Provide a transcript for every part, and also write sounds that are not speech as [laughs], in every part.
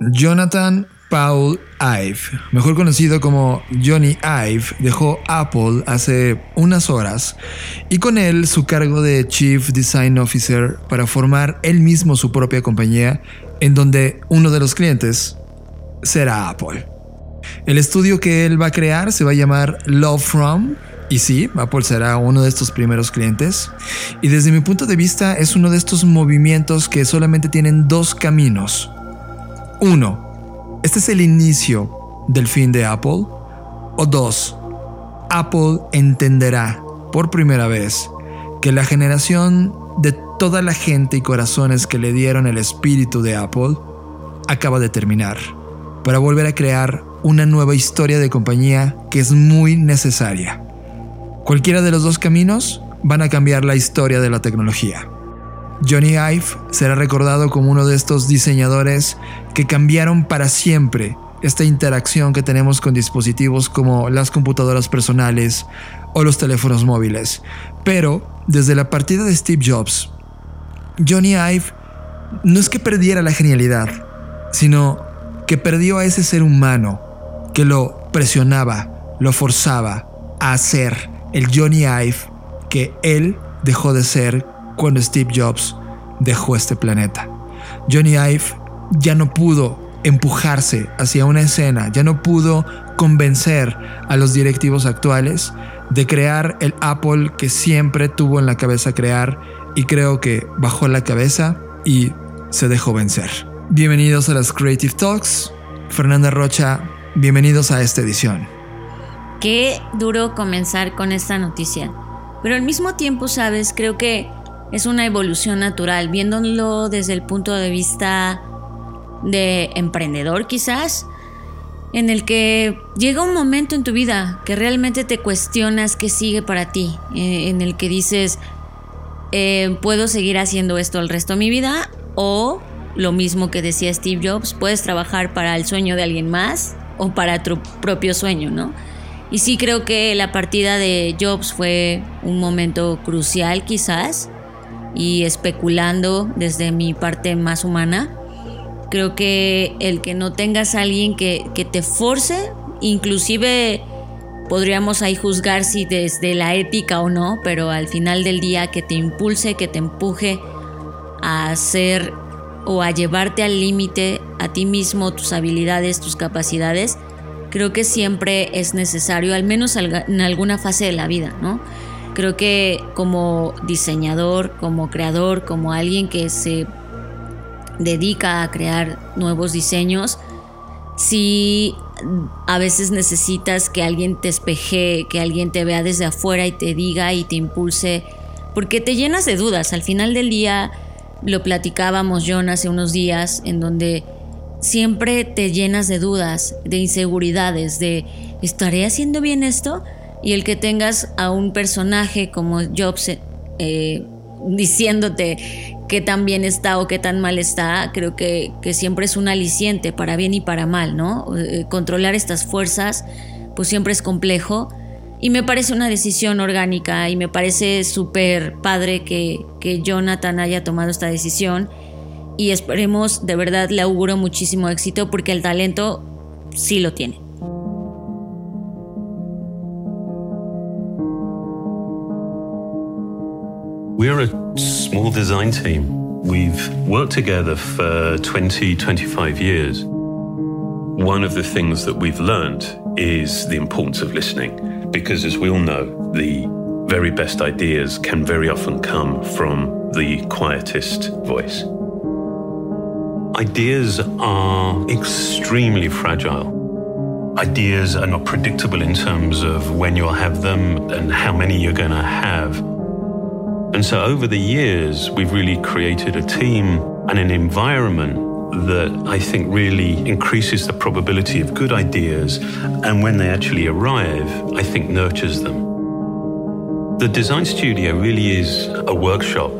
Jonathan Paul Ive, mejor conocido como Johnny Ive, dejó Apple hace unas horas y con él su cargo de Chief Design Officer para formar él mismo su propia compañía en donde uno de los clientes será Apple. El estudio que él va a crear se va a llamar Love From y sí, Apple será uno de estos primeros clientes. Y desde mi punto de vista es uno de estos movimientos que solamente tienen dos caminos. Uno, este es el inicio del fin de Apple. O dos, Apple entenderá por primera vez que la generación de toda la gente y corazones que le dieron el espíritu de Apple acaba de terminar para volver a crear una nueva historia de compañía que es muy necesaria. Cualquiera de los dos caminos van a cambiar la historia de la tecnología. Johnny Ive será recordado como uno de estos diseñadores que cambiaron para siempre esta interacción que tenemos con dispositivos como las computadoras personales o los teléfonos móviles. Pero desde la partida de Steve Jobs, Johnny Ive no es que perdiera la genialidad, sino que perdió a ese ser humano que lo presionaba, lo forzaba a hacer el Johnny Ive que él dejó de ser cuando Steve Jobs dejó este planeta. Johnny Ive ya no pudo empujarse hacia una escena, ya no pudo convencer a los directivos actuales de crear el Apple que siempre tuvo en la cabeza crear y creo que bajó la cabeza y se dejó vencer. Bienvenidos a las Creative Talks. Fernanda Rocha, bienvenidos a esta edición. Qué duro comenzar con esta noticia. Pero al mismo tiempo, sabes, creo que es una evolución natural, viéndolo desde el punto de vista de emprendedor quizás, en el que llega un momento en tu vida que realmente te cuestionas qué sigue para ti, eh, en el que dices, eh, puedo seguir haciendo esto el resto de mi vida o lo mismo que decía Steve Jobs, puedes trabajar para el sueño de alguien más o para tu propio sueño, ¿no? Y sí creo que la partida de Jobs fue un momento crucial quizás y especulando desde mi parte más humana, creo que el que no tengas alguien que, que te force, inclusive podríamos ahí juzgar si desde la ética o no, pero al final del día que te impulse, que te empuje a hacer o a llevarte al límite a ti mismo, tus habilidades, tus capacidades, creo que siempre es necesario, al menos en alguna fase de la vida, ¿no? Creo que como diseñador, como creador, como alguien que se dedica a crear nuevos diseños, si a veces necesitas que alguien te espeje, que alguien te vea desde afuera y te diga y te impulse, porque te llenas de dudas. Al final del día, lo platicábamos John hace unos días, en donde siempre te llenas de dudas, de inseguridades, de ¿estaré haciendo bien esto? Y el que tengas a un personaje como Jobs eh, diciéndote qué tan bien está o qué tan mal está, creo que, siempre es un aliciente para bien y para mal, ¿no? Eh, controlar estas fuerzas, pues siempre es complejo. Y me parece una decisión orgánica y me parece súper padre que, que Jonathan haya tomado esta decisión y esperemos, de verdad le auguro muchísimo éxito porque el talento sí lo tiene. We're a small design team. We've worked together for 20, 25 years. One of the things that we've learned is the importance of listening because, as we all know, the very best ideas can very often come from the quietest voice. Ideas are extremely fragile. Ideas are not predictable in terms of when you'll have them and how many you're going to have. And so over the years, we've really created a team and an environment that I think really increases the probability of good ideas. And when they actually arrive, I think nurtures them. The design studio really is a workshop.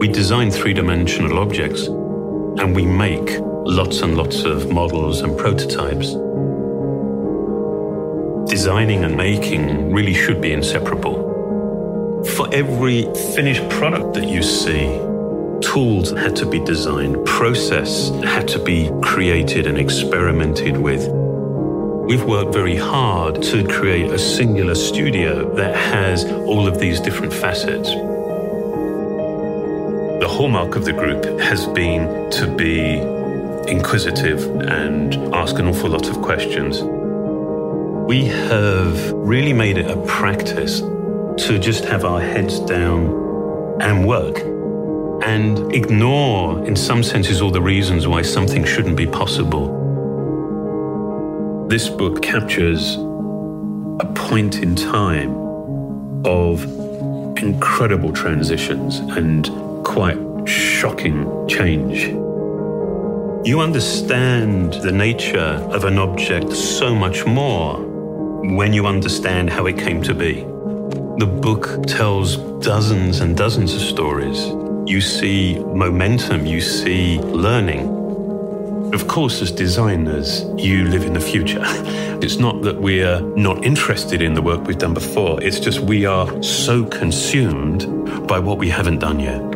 We design three dimensional objects and we make lots and lots of models and prototypes. Designing and making really should be inseparable. For every finished product that you see, Tools had to be designed, process had to be created and experimented with. We've worked very hard to create a singular studio that has all of these different facets. The hallmark of the group has been to be inquisitive and ask an awful lot of questions. We have really made it a practice to just have our heads down and work and ignore, in some senses, all the reasons why something shouldn't be possible. This book captures a point in time of incredible transitions and quite shocking change. You understand the nature of an object so much more when you understand how it came to be. The book tells dozens and dozens of stories. You see momentum, you see learning. Of course, as designers, you live in the future. [laughs] It's not that we're not interested in the work we've done before, it's just we are so consumed by what we haven't done yet.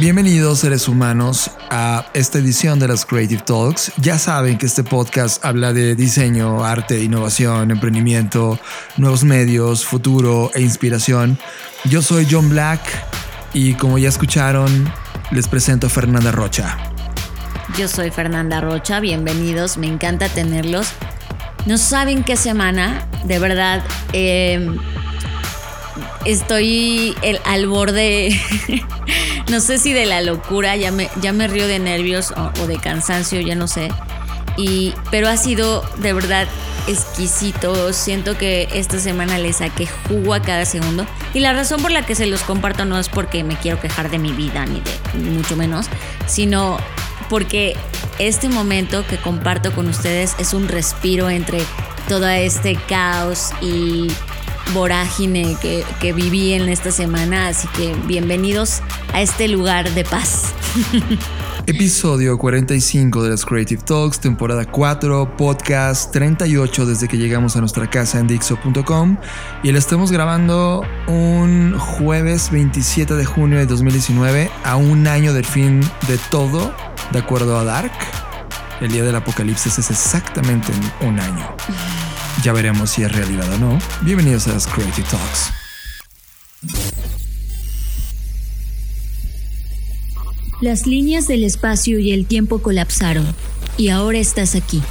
Bienvenidos seres humanos a esta edición de las Creative Talks. Ya saben que este podcast habla de diseño, arte, innovación, emprendimiento, nuevos medios, futuro e inspiración. Yo soy John Black y como ya escucharon, les presento a Fernanda Rocha. Yo soy Fernanda Rocha, bienvenidos, me encanta tenerlos. No saben qué semana, de verdad, eh, estoy al borde, [laughs] no sé si de la locura, ya me, ya me río de nervios o, de cansancio, ya no sé. Y, pero ha sido de verdad exquisito. Siento que esta semana le saqué jugo a cada segundo. Y la razón por la que se los comparto no es porque me quiero quejar de mi vida, ni de ni mucho menos, sino porque este momento que comparto con ustedes es un respiro entre todo este caos y vorágine que, que, viví en esta semana, así que bienvenidos a este lugar de paz. [laughs] Episodio 45 de las Creative Talks, temporada 4, podcast 38 desde que llegamos a nuestra casa en Dixo.com y lo estamos grabando un jueves 27 de junio de 2019 a un año del fin de todo, de acuerdo a Dark. El día del apocalipsis es exactamente en un año. [laughs] Ya veremos si es realidad o no. Bienvenidos a las Creative Talks. Las líneas del espacio y el tiempo colapsaron y ahora estás aquí.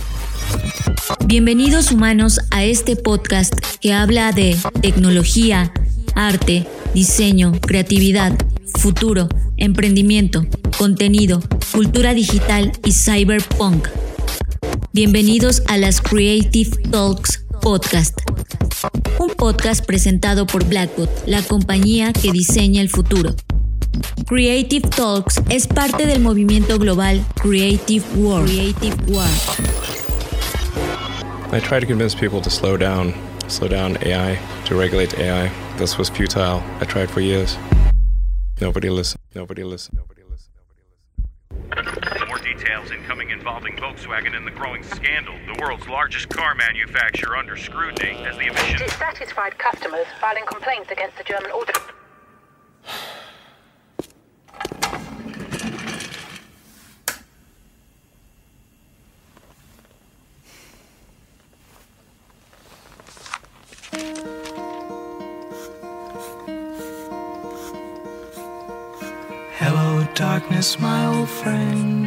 Bienvenidos humanos a este podcast que habla de tecnología, arte, diseño, creatividad, futuro, emprendimiento, contenido, cultura digital y cyberpunk. Bienvenidos a las Creative Talks Podcast, un podcast presentado por Blackbot, la compañía que diseña el futuro. Creative Talks es parte del movimiento global Creative World. Creative World. I try to convince people to slow down, slow down AI, to regulate AI. This was futile. I tried for years. Nobody listened. Nobody listened. Nobody involving Volkswagen and the growing scandal. The world's largest car manufacturer under scrutiny as the emissions. Dissatisfied customers filing complaints against the German auto. Hello, darkness, my old friend.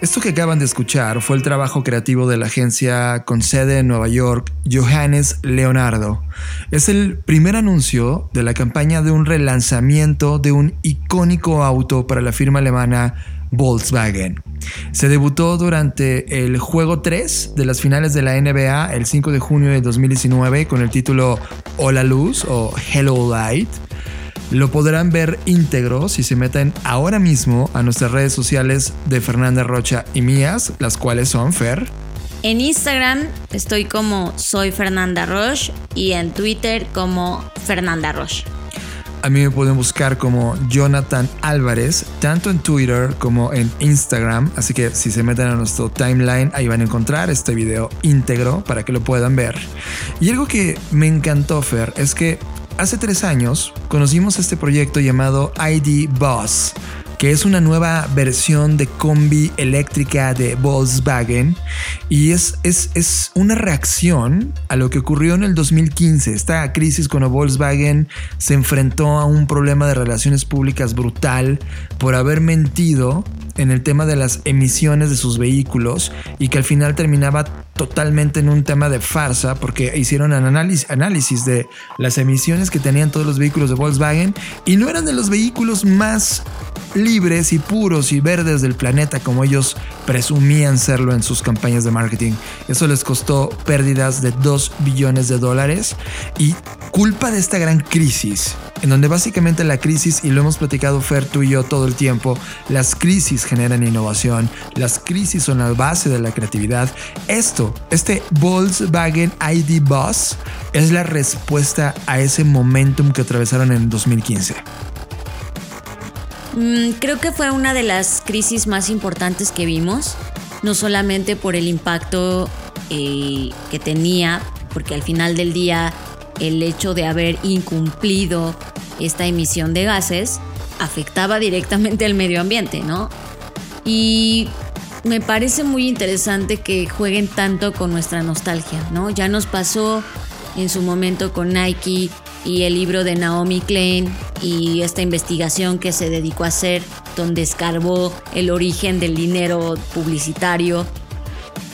Esto que acaban de escuchar fue el trabajo creativo de la agencia con sede en Nueva York, Johannes Leonardo. Es el primer anuncio de la campaña de un relanzamiento de un icónico auto para la firma alemana Volkswagen. Se debutó durante el juego 3 de las finales de la NBA el 5 de junio de 2019 con el título Hola Luz o Hello Light. Lo podrán ver íntegro si se meten ahora mismo a nuestras redes sociales de Fernanda Rocha y mías, las cuales son Fer. En Instagram estoy como soy Fernanda Roche y en Twitter como Fernanda Roche. A mí me pueden buscar como Jonathan Álvarez, tanto en Twitter como en Instagram. Así que si se meten a nuestro timeline, ahí van a encontrar este video íntegro para que lo puedan ver. Y algo que me encantó, Fer, es que hace tres años conocimos este proyecto llamado ID Boss que es una nueva versión de combi eléctrica de Volkswagen y es, es, es, una reacción a lo que ocurrió en el 2015, esta crisis cuando Volkswagen se enfrentó a un problema de relaciones públicas brutal por haber mentido en el tema de las emisiones de sus vehículos y que al final terminaba totalmente en un tema de farsa porque hicieron análisis, análisis de las emisiones que tenían todos los vehículos de Volkswagen y no eran de los vehículos más libres y puros y verdes del planeta como ellos presumían serlo en sus campañas de marketing. Eso les costó pérdidas de 2 billones de dólares y culpa de esta gran crisis, en donde básicamente la crisis, y lo hemos platicado Fer tú y yo todo tiempo, las crisis generan innovación, las crisis son la base de la creatividad. Esto, este Volkswagen ID Bus, es la respuesta a ese momentum que atravesaron en 2015. Mm, creo que fue una de las crisis más importantes que vimos, no solamente por el impacto eh, que tenía, porque al final del día el hecho de haber incumplido esta emisión de gases afectaba directamente al medio ambiente, ¿no? Y me parece muy interesante que jueguen tanto con nuestra nostalgia, ¿no? Ya nos pasó en su momento con Nike y el libro de Naomi Klein y esta investigación que se dedicó a hacer donde escarbó el origen del dinero publicitario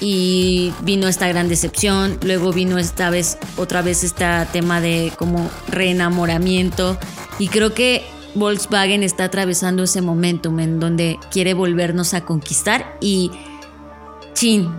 y vino esta gran decepción, luego vino esta vez otra vez este tema de como reenamoramiento y creo que Volkswagen está atravesando ese momentum en donde quiere volvernos a conquistar y chin,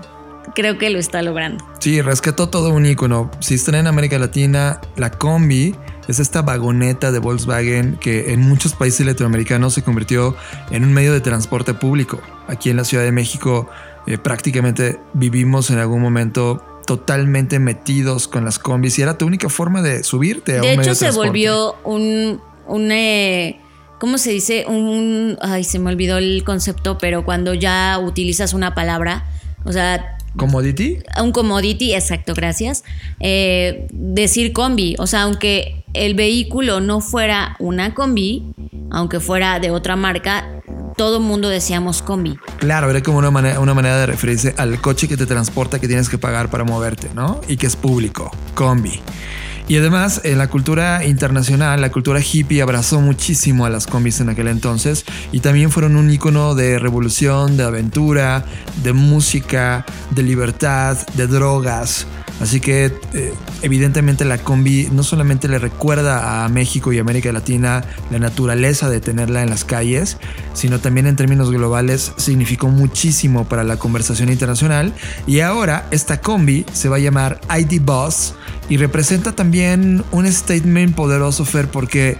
creo que lo está logrando. Sí, rescató todo un icono. Si están en América Latina, la combi es esta vagoneta de Volkswagen que en muchos países latinoamericanos se convirtió en un medio de transporte público. Aquí en la Ciudad de México eh, prácticamente vivimos en algún momento totalmente metidos con las combis y era tu única forma de subirte a De un medio hecho, de se transporte. volvió un, un eh, ¿cómo se dice? Un, ay, se me olvidó el concepto, pero cuando ya utilizas una palabra, o sea, ¿Commodity? un commodity, exacto, gracias. Eh, decir combi, o sea, aunque el vehículo no fuera una combi, aunque fuera de otra marca, todo mundo decíamos combi. Claro, era como una manera, una manera de referirse al coche que te transporta que tienes que pagar para moverte, ¿no? Y que es público, combi. Y además, en la cultura internacional, la cultura hippie abrazó muchísimo a las combis en aquel entonces y también fueron un icono de revolución, de aventura, de música, de libertad, de drogas. Así que eh, evidentemente la combi no solamente le recuerda a México y América Latina la naturaleza de tenerla en las calles, sino también en términos globales significó muchísimo para la conversación internacional. Y ahora esta combi se va a llamar ID Bus y representa también un statement poderoso, Fer, porque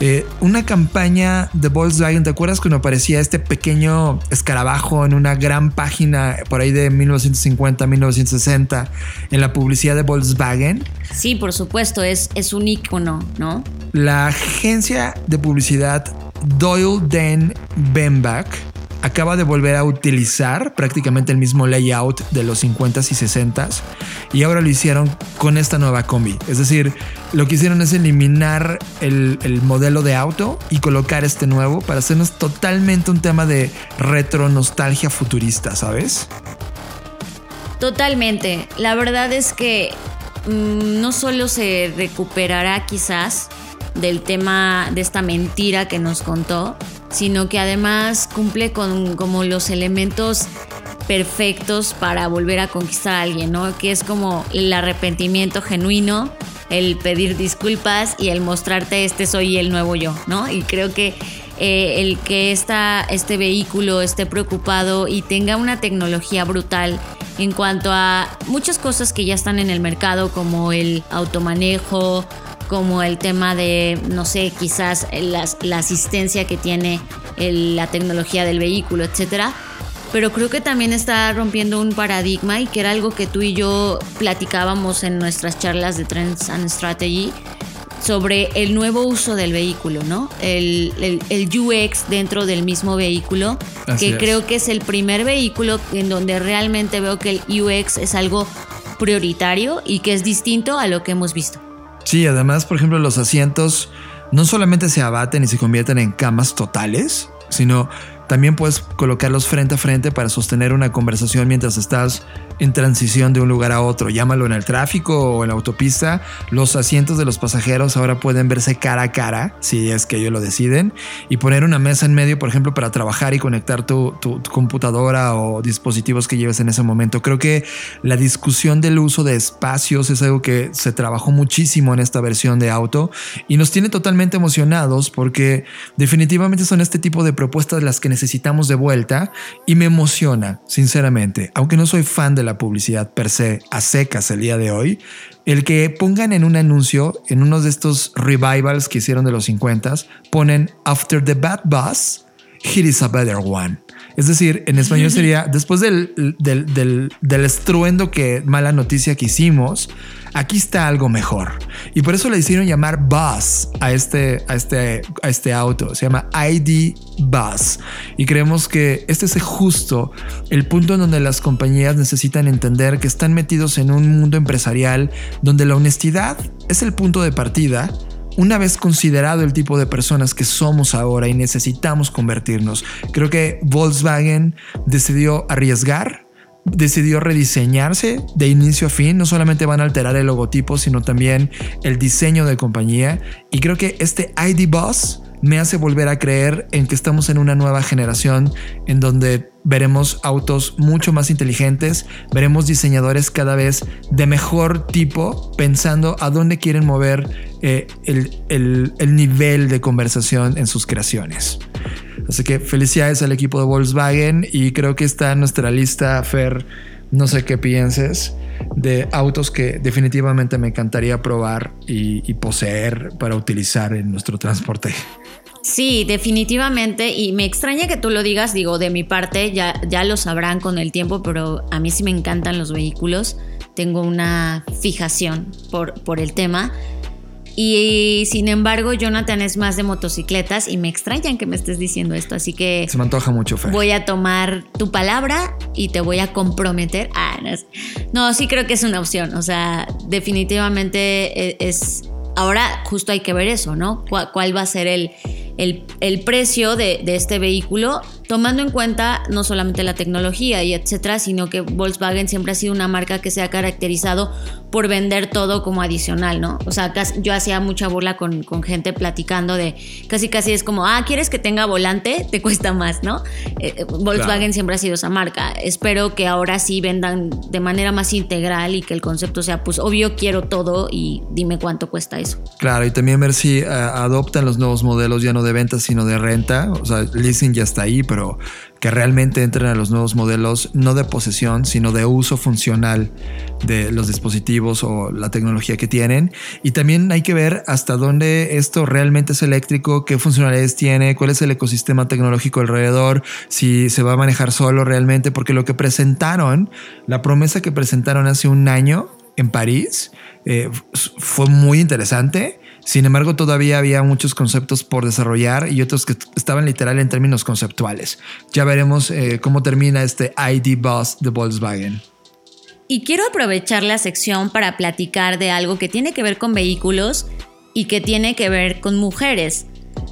eh, una campaña de Volkswagen, ¿te acuerdas cuando aparecía este pequeño escarabajo en una gran página por ahí de 1950, 1960 en la publicidad de Volkswagen? Sí, por supuesto, es, es un icono, ¿no? La agencia de publicidad Doyle Den Bembach acaba de volver a utilizar prácticamente el mismo layout de los 50s y 60s y ahora lo hicieron con esta nueva combi. Es decir, lo que hicieron es eliminar el, el modelo de auto y colocar este nuevo para hacernos totalmente un tema de retro nostalgia futurista, ¿sabes? Totalmente. La verdad es que mm, no solo se recuperará quizás del tema de esta mentira que nos contó, sino que además cumple con como los elementos perfectos para volver a conquistar a alguien, ¿no? Que es como el arrepentimiento genuino, el pedir disculpas y el mostrarte este soy el nuevo yo, ¿no? Y creo que eh, el que esta, este vehículo esté preocupado y tenga una tecnología brutal en cuanto a muchas cosas que ya están en el mercado, como el automanejo, como el tema de, no sé, quizás la asistencia que tiene el- la tecnología del vehículo, etcétera. Pero creo que también está rompiendo un paradigma y que era algo que tú y yo platicábamos en nuestras charlas de Trends and Strategy sobre el nuevo uso del vehículo, ¿no? El, el- el UX dentro del mismo vehículo, Así que es. creo que es el primer vehículo en donde realmente veo que el UX es algo prioritario y que es distinto a lo que hemos visto. Sí, además, por ejemplo, los asientos no solamente se abaten y se convierten en camas totales, sino también puedes colocarlos frente a frente para sostener una conversación mientras estás en transición de un lugar a otro. Llámalo en el tráfico o en la autopista. Los asientos de los pasajeros ahora pueden verse cara a cara, si es que ellos lo deciden, y poner una mesa en medio, por ejemplo, para trabajar y conectar tu, tu- tu computadora o dispositivos que lleves en ese momento. Creo que la discusión del uso de espacios es algo que se trabajó muchísimo en esta versión de auto y nos tiene totalmente emocionados porque definitivamente son este tipo de propuestas las que necesitamos de vuelta y me emociona, sinceramente, aunque no soy fan de la publicidad per se a secas el día de hoy, el que pongan en un anuncio, en uno de estos revivals que hicieron de los 50s, ponen After the Bad Bus, Here is a better one. Es decir, en español sería [laughs] después del, del, del, del estruendo que mala noticia que hicimos, aquí está algo mejor. Y por eso le hicieron llamar Bus a este, a este, a este auto. Se llama ID Bus. Y creemos que este es justo el punto en donde las compañías necesitan entender que están metidos en un mundo empresarial donde la honestidad es el punto de partida una vez considerado el tipo de personas que somos ahora y necesitamos convertirnos, creo que Volkswagen decidió arriesgar, decidió rediseñarse de inicio a fin. No solamente van a alterar el logotipo, sino también el diseño de compañía. Y creo que este ID Boss me hace volver a creer en que estamos en una nueva generación en donde veremos autos mucho más inteligentes, veremos diseñadores cada vez de mejor tipo, pensando a dónde quieren mover eh, el, el- el nivel de conversación en sus creaciones. Así que felicidades al equipo de Volkswagen y creo que está en nuestra lista, Fer, no sé qué pienses, de autos que definitivamente me encantaría probar y, y poseer para utilizar en nuestro transporte. Sí, definitivamente. Y me extraña que tú lo digas, digo, de mi parte, ya, ya lo sabrán con el tiempo, pero a mí sí me encantan los vehículos. Tengo una fijación por, por el tema. Y sin embargo, Jonathan es más de motocicletas y me extrañan que me estés diciendo esto. Así que Se me antoja mucho, Fer. voy a tomar tu palabra y te voy a comprometer. Ah, no, sí creo que es una opción. O sea, definitivamente e- es... Ahora justo hay que ver eso, ¿no? ¿Cuál, cuál va a ser el, el- el precio de, de este vehículo? Tomando en cuenta no solamente la tecnología y etcétera, sino que Volkswagen siempre ha sido una marca que se ha caracterizado por vender todo como adicional, ¿no? O sea, casi- yo hacía mucha burla con, con gente platicando de casi casi es como, ah, ¿quieres que tenga volante? [laughs] Te cuesta más, ¿no? Eh, eh, Volkswagen siempre ha sido esa marca. Espero que ahora sí vendan de manera más integral y que el concepto sea, pues obvio quiero todo y dime cuánto cuesta eso. Claro, y también ver si eh, adoptan los nuevos modelos ya no de venta, sino de renta. O sea, leasing ya está ahí, pero que realmente entren a los nuevos modelos, no de posesión, sino de uso funcional de los dispositivos o la tecnología que tienen. Y también hay que ver hasta dónde esto realmente es eléctrico, qué funcionalidades tiene, cuál es el ecosistema tecnológico alrededor, si se va a manejar solo realmente, porque lo que presentaron, la promesa que presentaron hace un año en París, eh, fue muy interesante. Sin embargo, todavía había muchos conceptos por desarrollar y otros que estaban literal en términos conceptuales. Ya veremos eh, cómo termina este ID Bus de Volkswagen. Y quiero aprovechar la sección para platicar de algo que tiene que ver con vehículos y que tiene que ver con mujeres.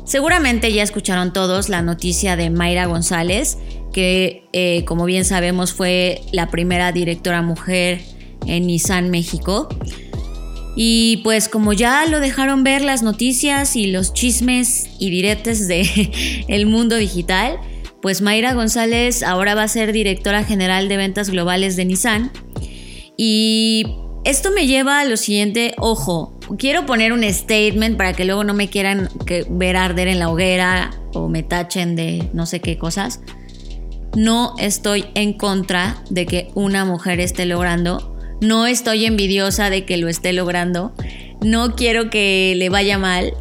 Seguramente ya escucharon todos la noticia de Mayra González, que eh, como bien sabemos fue la primera directora mujer en Nissan México. Y pues como ya lo dejaron ver las noticias y los chismes y diretes de [laughs] el mundo digital, pues Mayra González ahora va a ser directora general de ventas globales de Nissan. Y esto me lleva a lo siguiente, ojo, quiero poner un statement para que luego no me quieran ver arder en la hoguera o me tachen de no sé qué cosas. No estoy en contra de que una mujer esté logrando no estoy envidiosa de que lo esté logrando. No quiero que le vaya mal.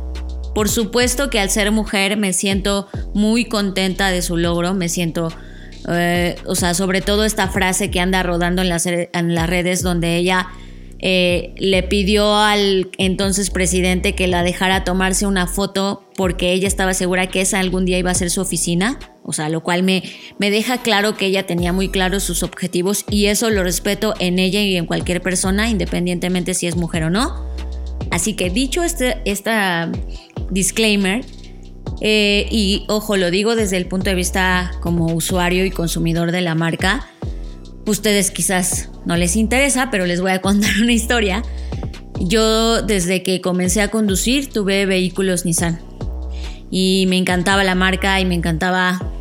Por supuesto que al ser mujer me siento muy contenta de su logro. Me siento, eh, o sea, sobre todo esta frase que anda rodando en las, en las redes donde ella eh, le pidió al entonces presidente que la dejara tomarse una foto porque ella estaba segura que esa algún día iba a ser su oficina. O sea, lo cual me, me deja claro que ella tenía muy claros sus objetivos y eso lo respeto en ella y en cualquier persona, independientemente si es mujer o no. Así que dicho este esta disclaimer, eh, y ojo, lo digo desde el punto de vista como usuario y consumidor de la marca, ustedes quizás no les interesa, pero les voy a contar [laughs] una historia. Yo desde que comencé a conducir tuve vehículos Nissan y me encantaba la marca y me encantaba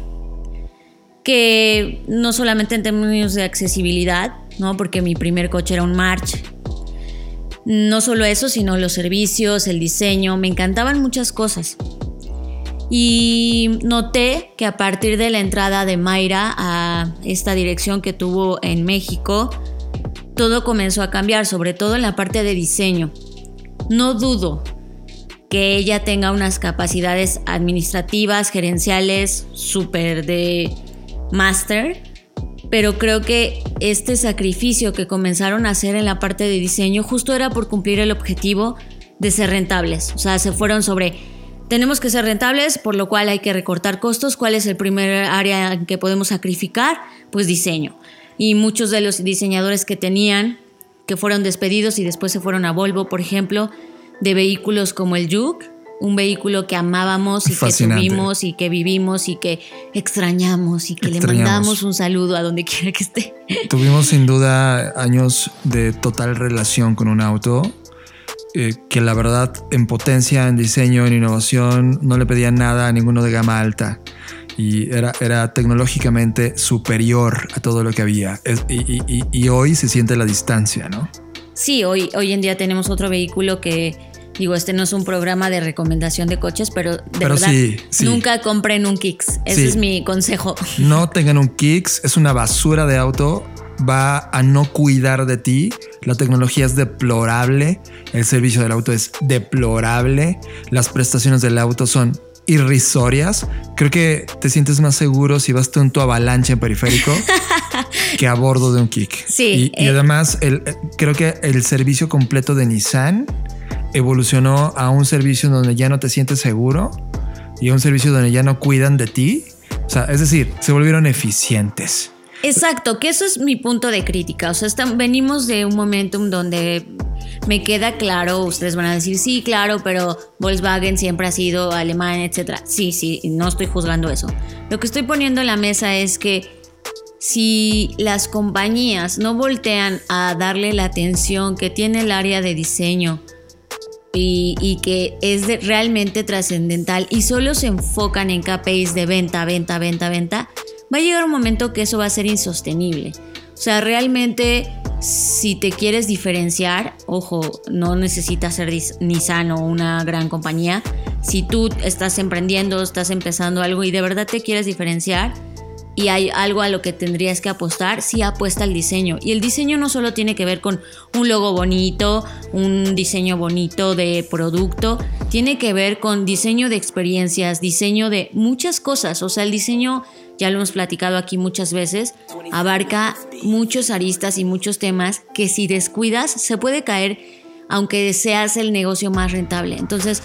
que no solamente en términos de accesibilidad, ¿no? Porque mi primer coche era un March. No solo eso, sino los servicios, el diseño, me encantaban muchas cosas. Y noté que a partir de la entrada de Mayra a esta dirección que tuvo en México, todo comenzó a cambiar, sobre todo en la parte de diseño. No dudo que ella tenga unas capacidades administrativas, gerenciales, súper de máster, pero creo que este sacrificio que comenzaron a hacer en la parte de diseño justo era por cumplir el objetivo de ser rentables. O sea, se fueron sobre, tenemos que ser rentables, por lo cual hay que recortar costos. ¿Cuál es el primer área en que podemos sacrificar? Pues diseño. Y muchos de los diseñadores que tenían, que fueron despedidos y después se fueron a Volvo, por ejemplo, de vehículos como el Juke, un vehículo que amábamos y que tuvimos y que vivimos y que extrañamos y que le mandamos un saludo a donde quiera que esté. Tuvimos sin duda años de total relación con un auto eh, que la verdad en potencia, en diseño, en innovación no le pedía nada a ninguno de gama alta y era, era tecnológicamente superior a todo lo que había y, y, hoy se siente la distancia, ¿no? Sí, hoy, hoy en día tenemos otro vehículo que Digo, este no es un programa de recomendación de coches, pero de verdad, nunca compren un Kicks. Ese es mi consejo. No tengan un Kicks, es una basura de auto. Va a no cuidar de ti. La tecnología es deplorable. El servicio del auto es deplorable. Las prestaciones del auto son irrisorias. Creo que te sientes más seguro si vas tú en tu avalancha en periférico [laughs] que a bordo de un kick. Sí. Y, y eh. además, el, creo que el servicio completo de Nissan evolucionó a un servicio donde ya no te sientes seguro y a un servicio donde ya no cuidan de ti. O sea, es decir, se volvieron eficientes. Exacto, que eso es mi punto de crítica. O sea, venimos de un momentum donde me queda claro, ustedes van a decir, sí, claro, pero Volkswagen siempre ha sido alemán, etc. Sí, sí, no estoy juzgando eso. Lo que estoy poniendo en la mesa es que si las compañías no voltean a darle la atención que tiene el área de diseño y, que es realmente trascendental y solo se enfocan en KPIs de venta, venta, venta, venta, va a llegar un momento que eso va a ser insostenible. O sea, realmente si te quieres diferenciar, ojo, no necesitas ser Nissan o una gran compañía. si tú estás emprendiendo, estás empezando algo y de verdad te quieres diferenciar y hay algo a lo que tendrías que apostar, sí apuesta al diseño. Y el diseño no solo tiene que ver con un logo bonito, un diseño bonito de producto, tiene que ver con diseño de experiencias, diseño de muchas cosas. O sea, el diseño, ya lo hemos platicado aquí muchas veces, abarca muchos aristas y muchos temas que si descuidas se puede caer aunque seas el negocio más rentable. Entonces,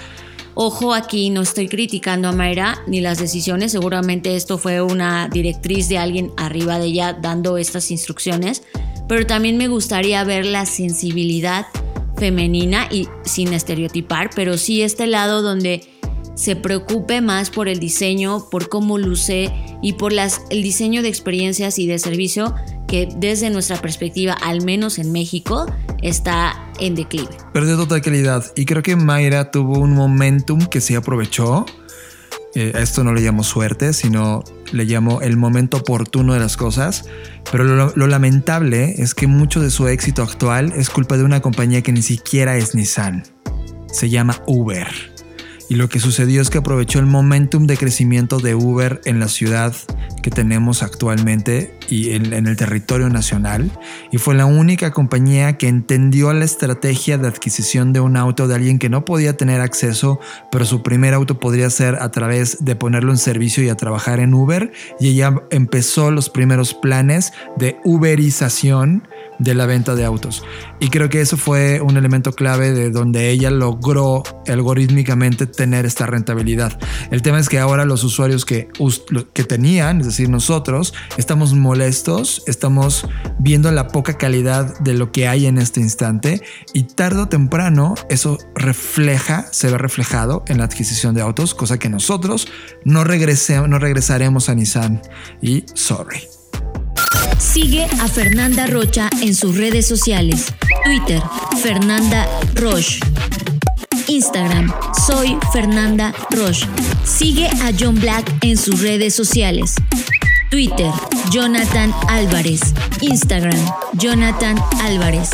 Ojo aquí, no estoy criticando a Mayra ni las decisiones, seguramente esto fue una directriz de alguien arriba de ella dando estas instrucciones, pero también me gustaría ver la sensibilidad femenina y sin estereotipar, pero sí este lado donde se preocupe más por el diseño, por cómo luce y por el diseño de experiencias y de servicio que desde nuestra perspectiva, al menos en México, está en declive. Perdió total calidad y creo que Mayra tuvo un momentum que se aprovechó. Eh, esto no le llamo suerte, sino le llamo el momento oportuno de las cosas. Pero lo lamentable es que mucho de su éxito actual es culpa de una compañía que ni siquiera es Nissan. Se llama Uber. Y lo que sucedió es que aprovechó el momentum de crecimiento de Uber en la ciudad que tenemos actualmente y en, en, el territorio nacional. Y fue la única compañía que entendió la estrategia de adquisición de un auto de alguien que no podía tener acceso, pero su primer auto podría ser a través de ponerlo en servicio y a trabajar en Uber. Y ella empezó los primeros planes de uberización de la venta de autos. Y creo que eso fue un elemento clave de donde ella logró algorítmicamente tener esta rentabilidad. El tema es que ahora los usuarios que, que tenían, es decir, nosotros, estamos molestos, estamos viendo la poca calidad de lo que hay en este instante y tarde o temprano eso refleja, se ve reflejado en la adquisición de autos, cosa que nosotros no, regresemos, no regresaremos a Nissan y sorry. Sigue a Fernanda Rocha en sus redes sociales. Twitter, Fernanda Roche. Instagram, soy Fernanda Roche. Sigue a John Black en sus redes sociales. Twitter, Jonathan Álvarez. Instagram, Jonathan Álvarez.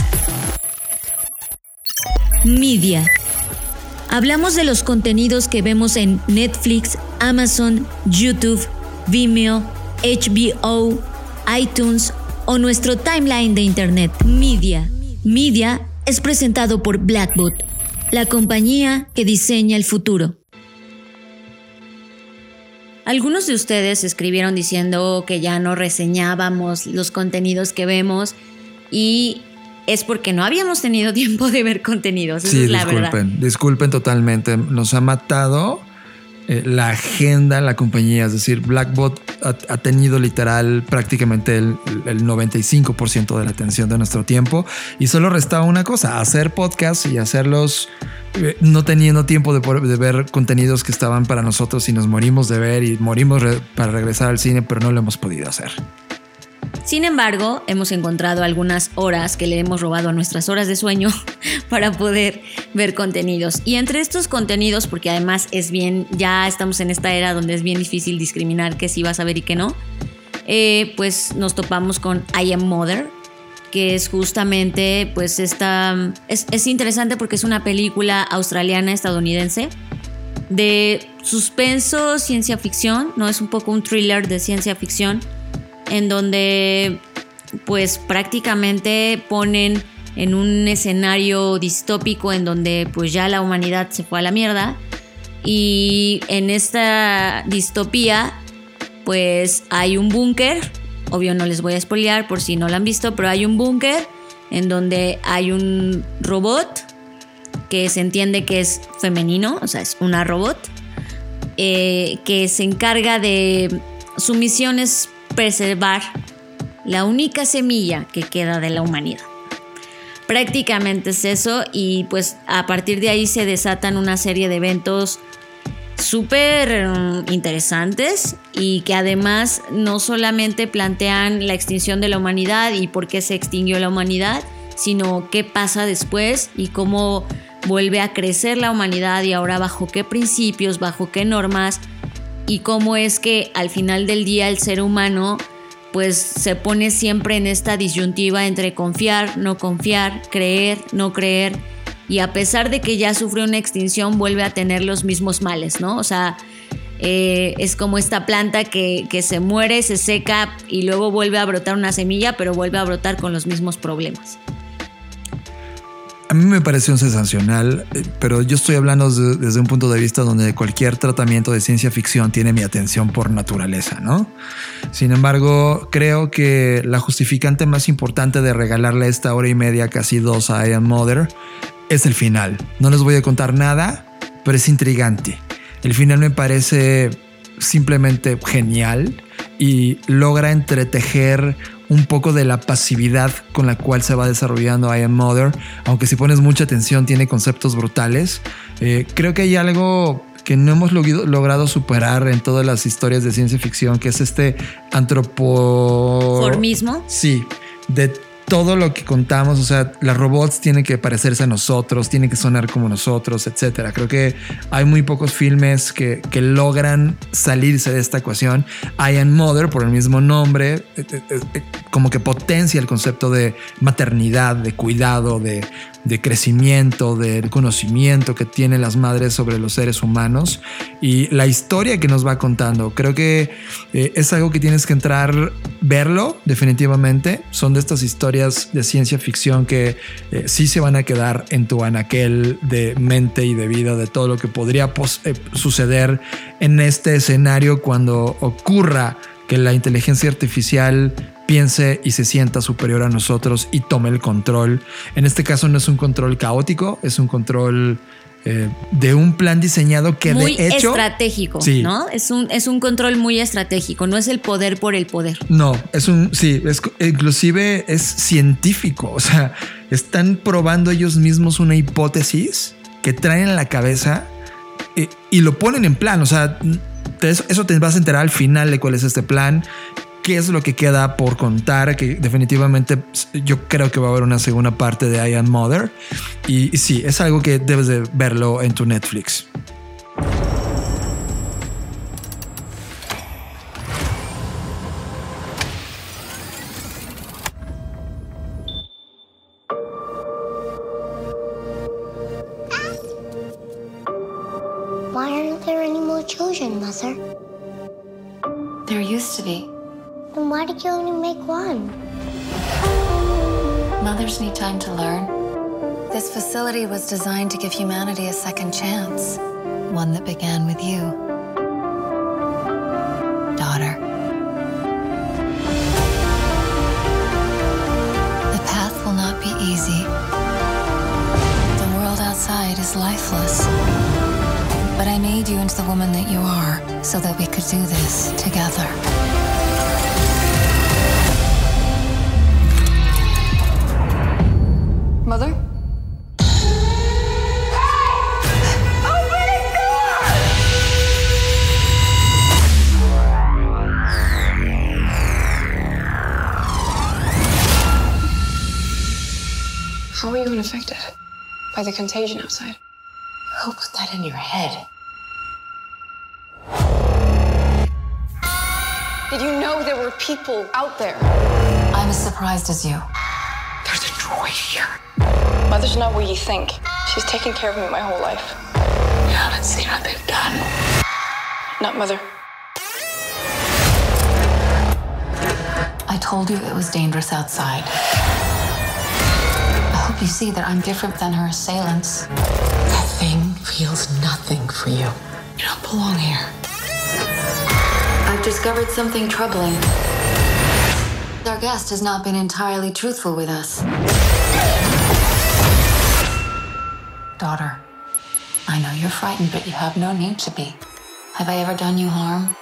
Media. Hablamos de los contenidos que vemos en Netflix, Amazon, YouTube, Vimeo, HBO, iTunes o nuestro timeline de Internet. Media. Media es presentado por Blackbot, la compañía que diseña el futuro. Algunos de ustedes escribieron diciendo que ya no reseñábamos los contenidos que vemos y es porque no habíamos tenido [laughs] tiempo de ver contenidos. Esa sí, es la disculpen, verdad. disculpen totalmente. Nos ha matado eh, la agenda en la compañía. Es decir, Blackbot ha, ha tenido literal prácticamente el, el 95% de la atención de nuestro tiempo y solo restaba una cosa, hacer podcasts y hacerlos eh, no teniendo tiempo de, ver contenidos que estaban para nosotros y nos morimos de ver y morimos para regresar al cine, pero no lo hemos podido hacer. Sin embargo, hemos encontrado algunas horas que le hemos robado a nuestras horas de sueño [laughs] para poder ver contenidos. Y entre estos contenidos, porque además es bien, ya estamos en esta era donde es bien difícil discriminar qué sí vas a ver y qué no, eh, pues nos topamos con I Am Mother, que es justamente, pues esta, es, es interesante porque es una película australiana estadounidense de suspenso, ciencia ficción, no es un poco un thriller de ciencia ficción en donde pues prácticamente ponen en un escenario distópico en donde pues ya la humanidad se fue a la mierda. Y en esta distopía pues hay un búnker, obvio no les voy a spoilear por si no lo han visto, pero hay un búnker en donde hay un robot que se entiende que es femenino, o sea, es una robot, eh, que se encarga de su misión es preservar la única semilla que queda de la humanidad. Prácticamente es eso y pues a partir de ahí se desatan una serie de eventos súper mm, interesantes y que además no solamente plantean la extinción de la humanidad y por qué se extinguió la humanidad, sino qué pasa después y cómo vuelve a crecer la humanidad y ahora bajo qué principios, bajo qué normas y cómo es que al final del día el ser humano pues se pone siempre en esta disyuntiva entre confiar, no confiar, creer, no creer y a pesar de que ya sufrió una extinción vuelve a tener los mismos males, ¿no? O sea, eh, es como esta planta que, que se muere, se seca y luego vuelve a brotar una semilla, pero vuelve a brotar con los mismos problemas. A mí me pareció sensacional, eh, pero yo estoy hablando desde, un punto de vista donde cualquier tratamiento de ciencia ficción tiene mi atención por naturaleza, ¿no? Sin embargo, creo que la justificante más importante de regalarle esta hora y media, casi dos a Ian Mother, es el final. No les voy a contar nada, pero es intrigante. El final me parece simplemente genial y logra entretejer un poco de la pasividad con la cual se va desarrollando I Am Mother, aunque si pones mucha atención tiene conceptos brutales. Eh, creo que hay algo que no hemos log- logrado superar en todas las historias de ciencia ficción, que es este antropo... Formismo. Sí, de todo lo que contamos, o sea, las robots tienen que parecerse a nosotros, tienen que sonar como nosotros, etcétera. Creo que hay muy pocos filmes que, que logran salirse de esta ecuación. I Am Mother, por el mismo nombre, eh, eh, eh, como que potencia el concepto de maternidad, de cuidado, de, de crecimiento, del conocimiento que tienen las madres sobre los seres humanos y la historia que nos va contando. Creo que eh, es algo que tienes que entrar, verlo definitivamente. Son de estas historias de ciencia ficción que eh, sí se van a quedar en tu anaquel de mente y de vida de todo lo que podría eh, suceder en este escenario cuando ocurra que la inteligencia artificial piense y se sienta superior a nosotros y tome el control. En este caso no es un control caótico, es un control eh, de un plan diseñado que muy de hecho... estratégico, Sí. ¿no? Es un, es un control muy estratégico, no es el poder por el poder. No, es un, sí, es, inclusive es científico, o sea, están probando ellos mismos una hipótesis que traen en la cabeza y, y lo ponen en plan, o sea, te- eso te vas a enterar al final de cuál es este plan, qué es lo que queda por contar, que definitivamente yo creo que va a haber una segunda parte de I Am Mother y, y sí, es algo que debes de verlo en tu Netflix. Designed to give humanity a second chance. Contagion outside? Who put that in your head? Did you know there were people out there? I'm as surprised as you. There's a droid here. Mother's not what you think. She's taken care of me my whole life. You haven't seen what they've done. Not mother. I told you it was dangerous outside. Hope you see that I'm different than her assailants. That thing feels nothing for you. You don't belong here. I've discovered something troubling. Our guest has not been entirely truthful with us. Daughter, I know you're frightened, but you have no need to be. Have I ever done you harm?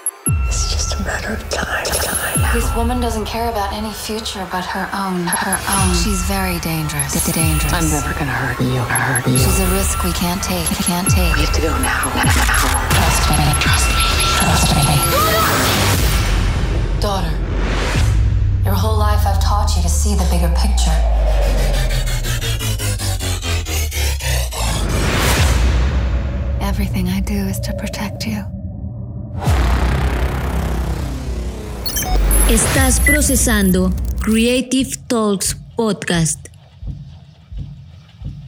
It's just a matter of time. This woman doesn't care about any future but her own. Her own. She's very dangerous. Dangerous. I'm never gonna hurt you. Hurt you. She's a risk we can't take. We can't take. We have to go now. Trust me. Trust me. Trust me. Daughter, your whole life I've taught you to see the bigger picture. Everything I do is to protect you. Estás procesando Creative Talks Podcast.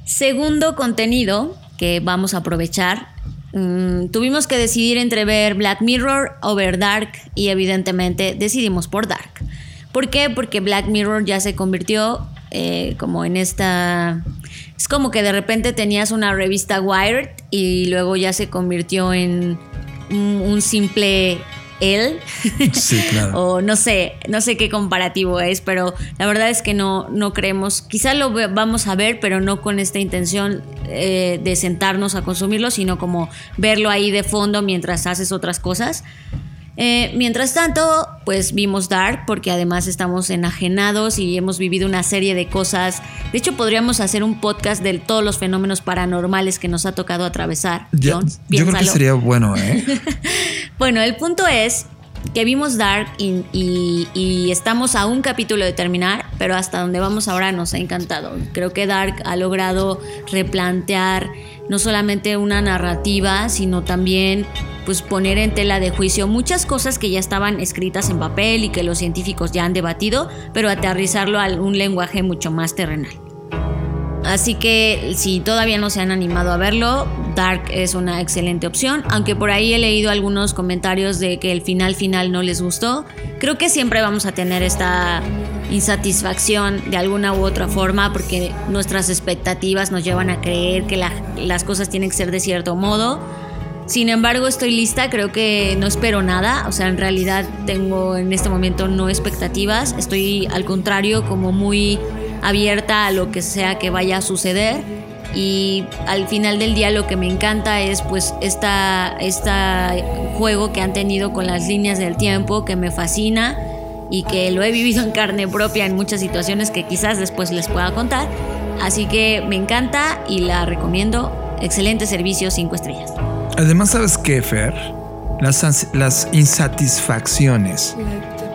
Segundo contenido que vamos a aprovechar. Mm, tuvimos que decidir entre ver Black Mirror o ver Dark y evidentemente decidimos por Dark. ¿Por qué? Porque Black Mirror ya se convirtió eh, como en esta... Es como que de repente tenías una revista Wired y luego ya se convirtió en un, un simple él. Sí, claro. [laughs] o no sé, no sé qué comparativo es, pero la verdad es que no, no creemos. Quizá lo vamos a ver, pero no con esta intención eh, de sentarnos a consumirlo, sino como verlo ahí de fondo mientras haces otras cosas. Eh, mientras tanto, pues vimos Dark porque además estamos enajenados y hemos vivido una serie de cosas. De hecho, podríamos hacer un podcast de todos los fenómenos paranormales que nos ha tocado atravesar. John, yo creo que sería bueno, ¿eh? [laughs] Bueno, el punto es que vimos Dark y, estamos a un capítulo de terminar, pero hasta donde vamos ahora nos ha encantado. Creo que Dark ha logrado replantear no solamente una narrativa, sino también pues poner en tela de juicio muchas cosas que ya estaban escritas en papel y que los científicos ya han debatido, pero aterrizarlo a un lenguaje mucho más terrenal. Así que si todavía no se han animado a verlo, Dark es una excelente opción, aunque por ahí he leído algunos comentarios de que el final final no les gustó. Creo que siempre vamos a tener esta insatisfacción de alguna u otra forma porque nuestras expectativas nos llevan a creer que la- las cosas tienen que ser de cierto modo. Sin embargo, estoy lista, creo que no espero nada, o sea, en realidad tengo en este momento no expectativas, estoy al contrario como muy abierta a lo que sea que vaya a suceder y al final del día lo que me encanta es pues esta, esta juego que han tenido con las líneas del tiempo que me fascina y que lo he vivido en carne propia en muchas situaciones que quizás después les pueda contar. Así que me encanta y la recomiendo. Excelente servicio, 5 estrellas. Además, ¿sabes qué, Fer? Las, insatisfacciones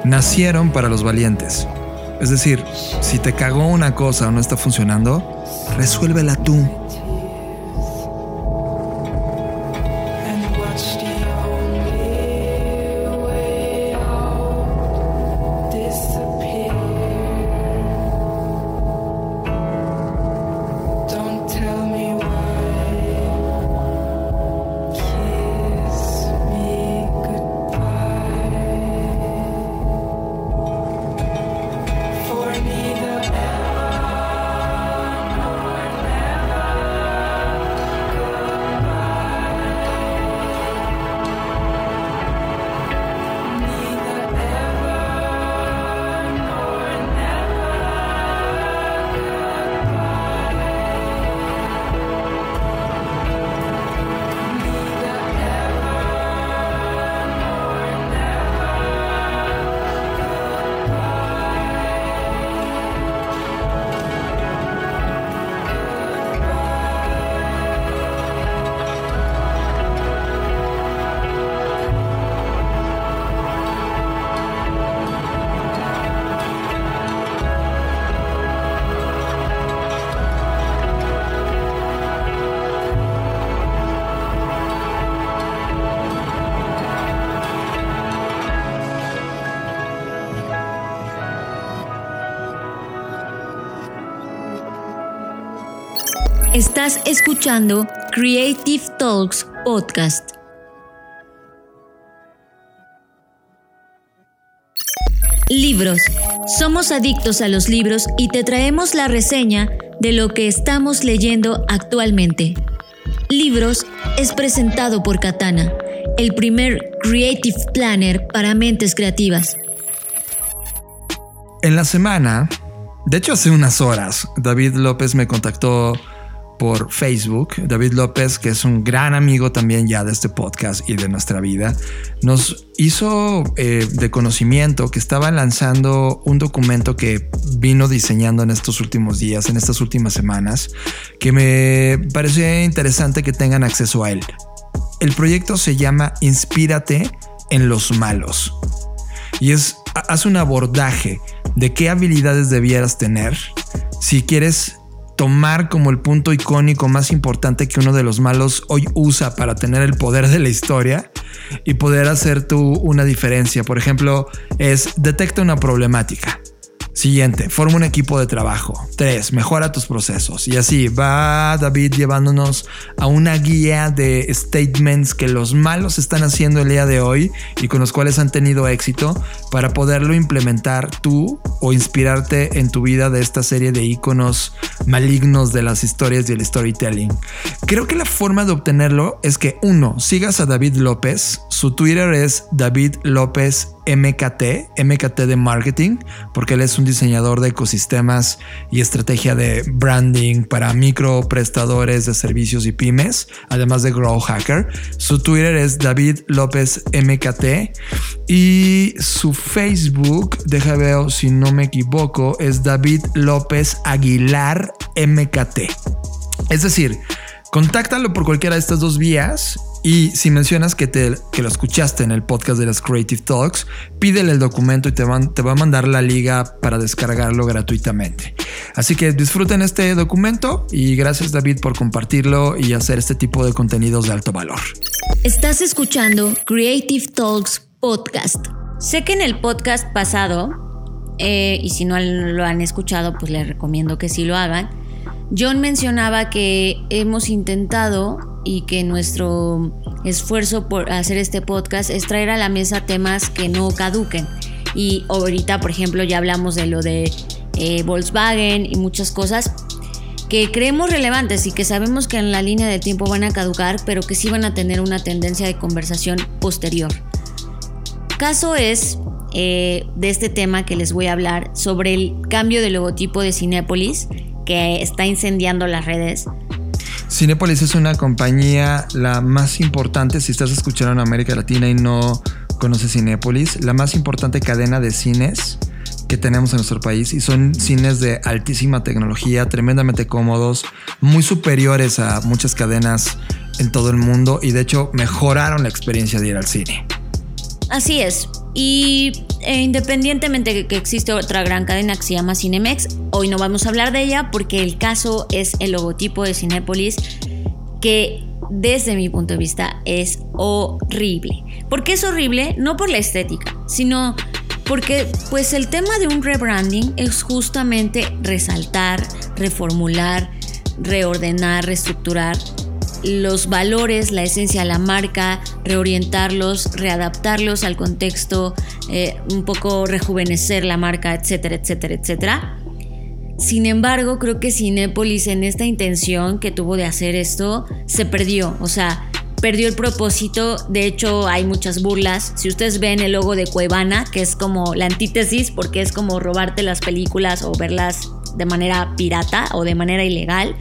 nacieron para los valientes. Es decir, si te cagó una cosa o no está funcionando, resuélvela tú. Escuchando Creative Talks Podcast. Libros. Somos adictos a los libros y te traemos la reseña de lo que estamos leyendo actualmente. Libros es presentado por Katana, el primer Creative Planner para mentes creativas. En la semana, de hecho hace unas horas, David López me contactó por Facebook. David López, que es un gran amigo también ya de este podcast y de nuestra vida, nos hizo eh, de conocimiento que estaba lanzando un documento que vino diseñando en estos últimos días, en estas últimas semanas, que me pareció interesante que tengan acceso a él. El proyecto se llama Inspírate en los malos y es hace un abordaje de qué habilidades debieras tener si quieres tomar como el punto icónico más importante que uno de los malos hoy usa para tener el poder de la historia y poder hacer tú una diferencia. Por ejemplo, es detecta una problemática. Siguiente, forma un equipo de trabajo. Tres, mejora tus procesos. Y así va David llevándonos a una guía de statements que los malos están haciendo el día de hoy y con los cuales han tenido éxito para poderlo implementar tú o inspirarte en tu vida de esta serie de iconos malignos de las historias y el storytelling. Creo que la forma de obtenerlo es que uno, sigas a David López. Su Twitter es David López MKT, MKT de marketing, porque él es un diseñador de ecosistemas y estrategia de branding para micro prestadores de servicios y pymes, además de Grow Hacker. Su Twitter es David López MKT y su Facebook, deja ver si no me equivoco, es David López Aguilar MKT. Es decir, contáctalo por cualquiera de estas dos vías y si mencionas que, te, que lo escuchaste en el podcast de las Creative Talks, pídele el documento y te, van, te va a mandar la liga para descargarlo gratuitamente. Así que disfruten este documento y gracias David por compartirlo y hacer este tipo de contenidos de alto valor. Estás escuchando Creative Talks Podcast. Sé que en el podcast pasado, eh, y si no lo han escuchado, pues les recomiendo que sí lo hagan. John mencionaba que hemos intentado y que nuestro esfuerzo por hacer este podcast es traer a la mesa temas que no caduquen. Y ahorita, por ejemplo, ya hablamos de lo de eh, Volkswagen y muchas cosas que creemos relevantes y que sabemos que en la línea de tiempo van a caducar, pero que sí van a tener una tendencia de conversación posterior. Caso es eh, de este tema que les voy a hablar sobre el cambio de logotipo de Cinépolis que está incendiando las redes Cinepolis es una compañía la más importante, si estás escuchando en América Latina y no conoces Cinepolis, la más importante cadena de cines que tenemos en nuestro país y son cines de altísima tecnología, tremendamente cómodos, muy superiores a muchas cadenas en todo el mundo y de hecho mejoraron la experiencia de ir al cine. Así es. Y eh, independientemente de que existe otra gran cadena que se llama Cinemex, hoy no vamos a hablar de ella porque el caso es el logotipo de Cinépolis que desde mi punto de vista es horrible. ¿Por qué es horrible? No por la estética, sino porque pues el tema de un rebranding es justamente resaltar, reformular, reordenar, reestructurar los valores, la esencia, la marca, reorientarlos, readaptarlos al contexto, eh, un poco rejuvenecer la marca, etcétera, etcétera, etcétera. Sin embargo, creo que Cinépolis en esta intención que tuvo de hacer esto se perdió, o sea, perdió el propósito. De hecho, hay muchas burlas. Si ustedes ven el logo de Cuevana, que es como la antítesis, porque es como robarte las películas o verlas de manera pirata o de manera ilegal,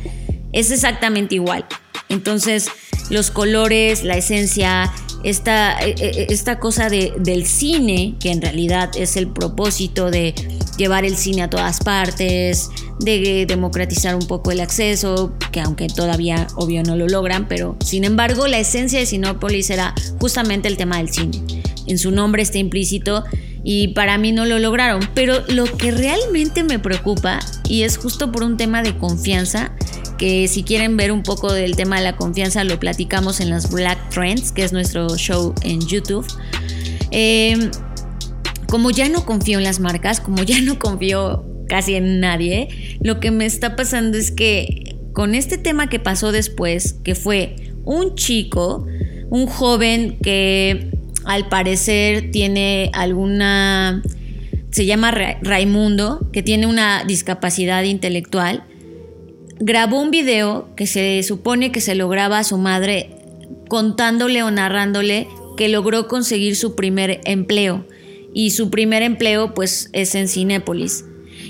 es exactamente igual. Entonces, los colores, la esencia, esta, e, e, esta cosa de, del cine, que en realidad es el propósito de llevar el cine a todas partes, de democratizar un poco el acceso, que aunque todavía obvio no lo logran, pero sin embargo la esencia de Sinópolis era justamente el tema del cine. En su nombre está implícito y para mí no lo lograron, pero lo que realmente me preocupa, y es justo por un tema de confianza, que si quieren ver un poco del tema de la confianza lo platicamos en las Black Trends, que es nuestro show en YouTube. Em, como ya no confío en las marcas, como ya no confío casi en nadie, lo que me está pasando es que con este tema que pasó después, que fue un chico, un joven que al parecer tiene alguna, se llama Raimundo, que tiene una discapacidad intelectual, grabó un video que se supone que se lo graba a su madre contándole o narrándole que logró conseguir su primer empleo. Y su primer empleo pues es en Cinépolis.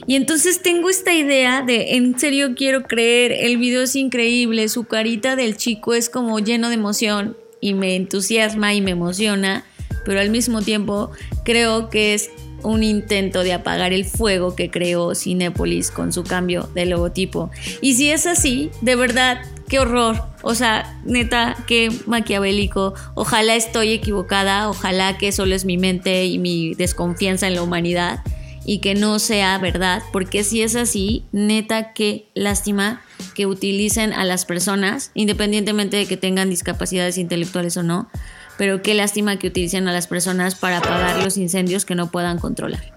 Y entonces tengo esta idea de, en serio quiero creer, el video es increíble, su carita del chico es como lleno de emoción y me entusiasma y me emociona, pero al mismo tiempo creo que es un intento de apagar el fuego que creó Cinépolis con su cambio de logotipo. Y si es así, de verdad, qué horror. O sea, neta, qué maquiavélico. Ojalá estoy equivocada, ojalá que solo es mi mente y mi desconfianza en la humanidad y que no sea verdad, porque si es así, neta, qué lástima que utilicen a las personas, independientemente de que tengan discapacidades intelectuales o no, pero qué lástima que utilicen a las personas para apagar los incendios que no puedan controlar.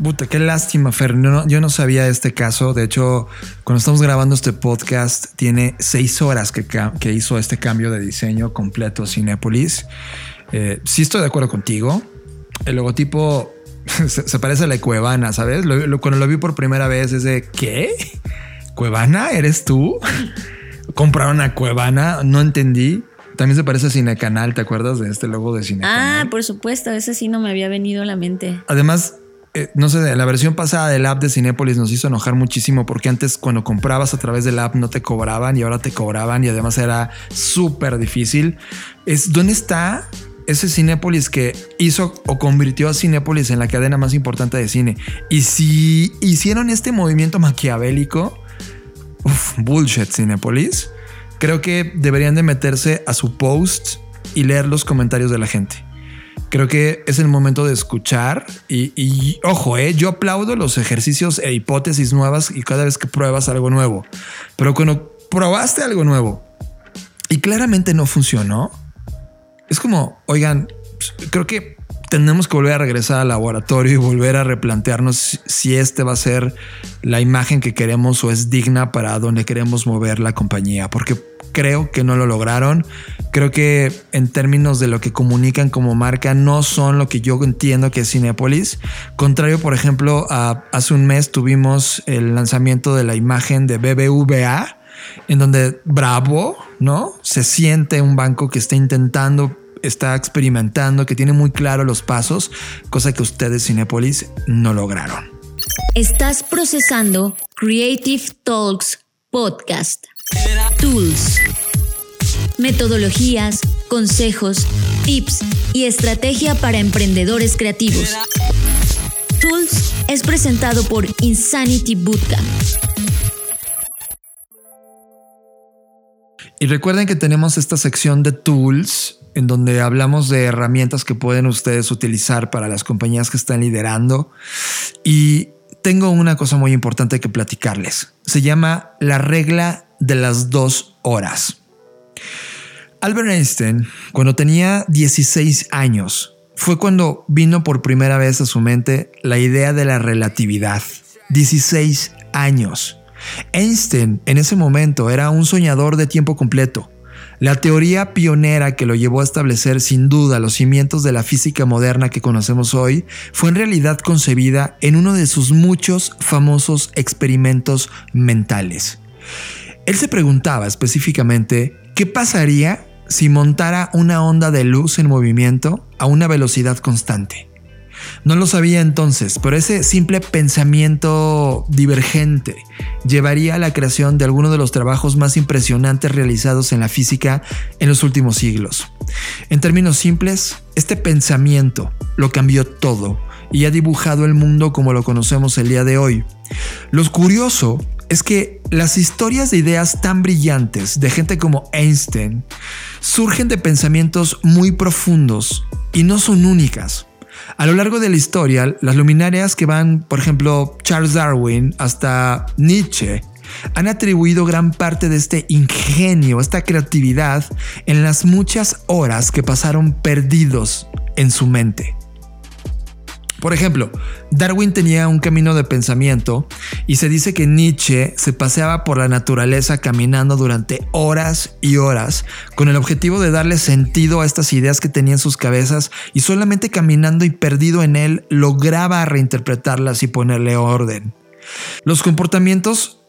Puta, qué lástima, Fer. Yo no sabía este caso. De hecho, cuando estamos grabando este podcast, tiene seis horas que, hizo este cambio de diseño completo Cinépolis. Eh, sí estoy de acuerdo contigo. El logotipo [laughs] se, se parece a la Cuevana, ¿sabes? Lo- lo- cuando lo vi por primera vez es de, ¿qué? ¿Cuevana? ¿Eres tú? [laughs] ¿Compraron a Cuevana? No entendí. También se parece a Cinecanal, ¿te acuerdas de este logo de Cinecanal? Ah, por supuesto, ese sí no me había venido a la mente. Además, eh, no sé, la versión pasada del app de Cinépolis nos hizo enojar muchísimo porque antes cuando comprabas a través del app no te cobraban y ahora te cobraban y además era súper difícil. Es dónde está ese Cinépolis que hizo o convirtió a Cinépolis en la cadena más importante de cine. Y si hicieron este movimiento maquiavélico, uf, bullshit Cinépolis, creo que deberían de meterse a su post y leer los comentarios de la gente. Creo que es el momento de escuchar y, ojo, eh, yo aplaudo los ejercicios e hipótesis nuevas y cada vez que pruebas algo nuevo. Pero cuando probaste algo nuevo y claramente no funcionó, es como, oigan, creo que tenemos que volver a regresar al laboratorio y volver a replantearnos si- si este va a ser la imagen que queremos o es digna para donde queremos mover la compañía, porque creo que no lo lograron. Creo que en términos de lo que comunican como marca no son lo que yo entiendo que es Cinepolis. Contrario, por ejemplo, a hace un mes tuvimos el lanzamiento de la imagen de BBVA en donde bravo, ¿no? Se siente un banco que está intentando, está experimentando, que tiene muy claro los pasos, cosa que ustedes Cinepolis no lograron. Estás procesando Creative Talks Podcast. Tools. Metodologías, consejos, tips y estrategia para emprendedores creativos. Tools es presentado por Insanity Bootcamp. Y recuerden que tenemos esta sección de tools en donde hablamos de herramientas que pueden ustedes utilizar para las compañías que están liderando. Y tengo una cosa muy importante que platicarles. Se llama la regla de las dos horas. Albert Einstein, cuando tenía 16 años, fue cuando vino por primera vez a su mente la idea de la relatividad. 16 años. Einstein en ese momento era un soñador de tiempo completo. La teoría pionera que lo llevó a establecer sin duda los cimientos de la física moderna que conocemos hoy fue en realidad concebida en uno de sus muchos famosos experimentos mentales. Él se preguntaba específicamente qué pasaría si montara una onda de luz en movimiento a una velocidad constante. No lo sabía entonces, pero ese simple pensamiento divergente llevaría a la creación de algunos de los trabajos más impresionantes realizados en la física en los últimos siglos. En términos simples, este pensamiento lo cambió todo y ha dibujado el mundo como lo conocemos el día de hoy. Lo curioso es que las historias de ideas tan brillantes de gente como Einstein surgen de pensamientos muy profundos y no son únicas. A lo largo de la historia, las luminarias que van, por ejemplo, Charles Darwin hasta Nietzsche, han atribuido gran parte de este ingenio, esta creatividad, en las muchas horas que pasaron perdidos en su mente. Por ejemplo, Darwin tenía un camino de pensamiento y se dice que Nietzsche se paseaba por la naturaleza caminando durante horas y horas con el objetivo de darle sentido a estas ideas que tenía en sus cabezas y solamente caminando y perdido en él lograba reinterpretarlas y ponerle orden. Los comportamientos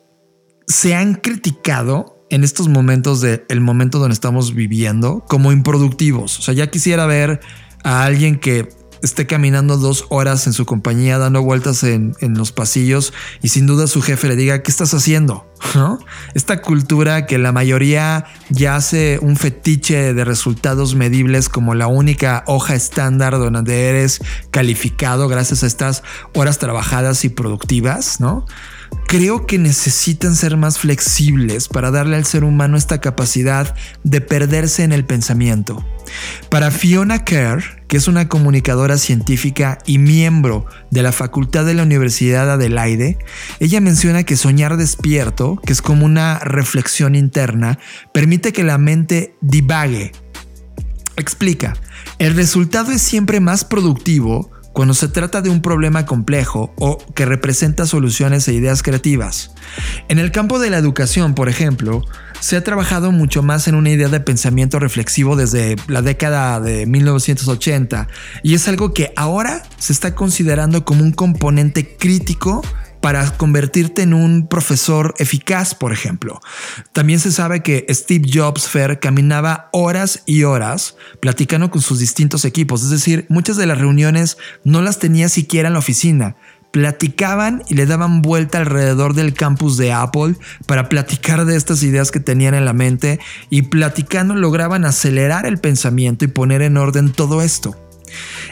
se han criticado en estos momentos del momento donde estamos viviendo como improductivos. O sea, ya quisiera ver a alguien que esté caminando dos horas en su compañía, dando vueltas en, en, los pasillos y sin duda su jefe le diga, ¿qué estás haciendo? [laughs] ¿No? Esta cultura que la mayoría ya hace un fetiche de resultados medibles como la única hoja estándar donde eres calificado gracias a estas horas trabajadas y productivas, ¿no? Creo que necesitan ser más flexibles para darle al ser humano esta capacidad de perderse en el pensamiento. Para Fiona Kerr, que es una comunicadora científica y miembro de la Facultad de la Universidad de Adelaide, ella menciona que soñar despierto, que es como una reflexión interna, permite que la mente divague. Explica, el resultado es siempre más productivo cuando se trata de un problema complejo o que representa soluciones e ideas creativas. En el campo de la educación, por ejemplo, se ha trabajado mucho más en una idea de pensamiento reflexivo desde la década de 1980 y es algo que ahora se está considerando como un componente crítico para convertirte en un profesor eficaz, por ejemplo. También se sabe que Steve Jobs Fair caminaba horas y horas platicando con sus distintos equipos, es decir, muchas de las reuniones no las tenía siquiera en la oficina, platicaban y le daban vuelta alrededor del campus de Apple para platicar de estas ideas que tenían en la mente y platicando lograban acelerar el pensamiento y poner en orden todo esto.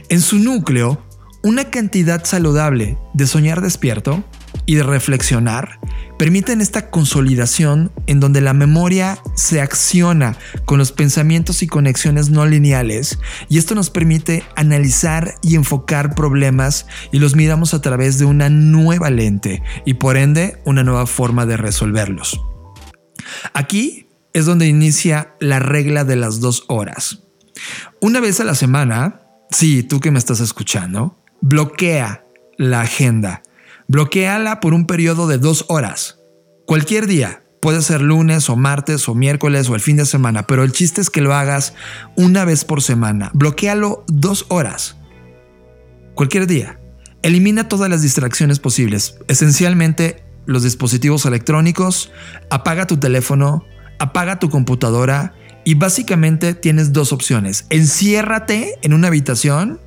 En su núcleo, una cantidad saludable de soñar despierto y de reflexionar permiten esta consolidación en donde la memoria se acciona con los pensamientos y conexiones no lineales y esto nos permite analizar y enfocar problemas y los miramos a través de una nueva lente y por ende una nueva forma de resolverlos. Aquí es donde inicia la regla de las dos horas. Una vez a la semana, sí, tú que me estás escuchando, bloquea la agenda Bloqueala por un periodo de dos horas. Cualquier día. Puede ser lunes o martes o miércoles o el fin de semana, pero el chiste es que lo hagas una vez por semana. Bloquealo dos horas. Cualquier día. Elimina todas las distracciones posibles, esencialmente los dispositivos electrónicos, apaga tu teléfono, apaga tu computadora y básicamente tienes dos opciones. Enciérrate en una habitación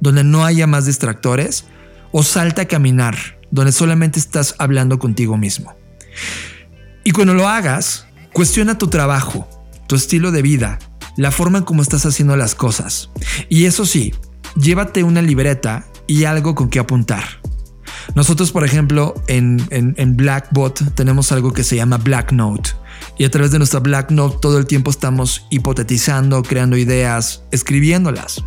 donde no haya más distractores o salta a caminar, donde solamente estás hablando contigo mismo. Y cuando lo hagas, cuestiona tu trabajo, tu estilo de vida, la forma en cómo estás haciendo las cosas. Y eso sí, llévate una libreta y algo con que apuntar. Nosotros, por ejemplo, en, en, Blackbot tenemos algo que se llama Black Note. Y a través de nuestra Black Note todo el tiempo estamos hipotetizando, creando ideas, escribiéndolas.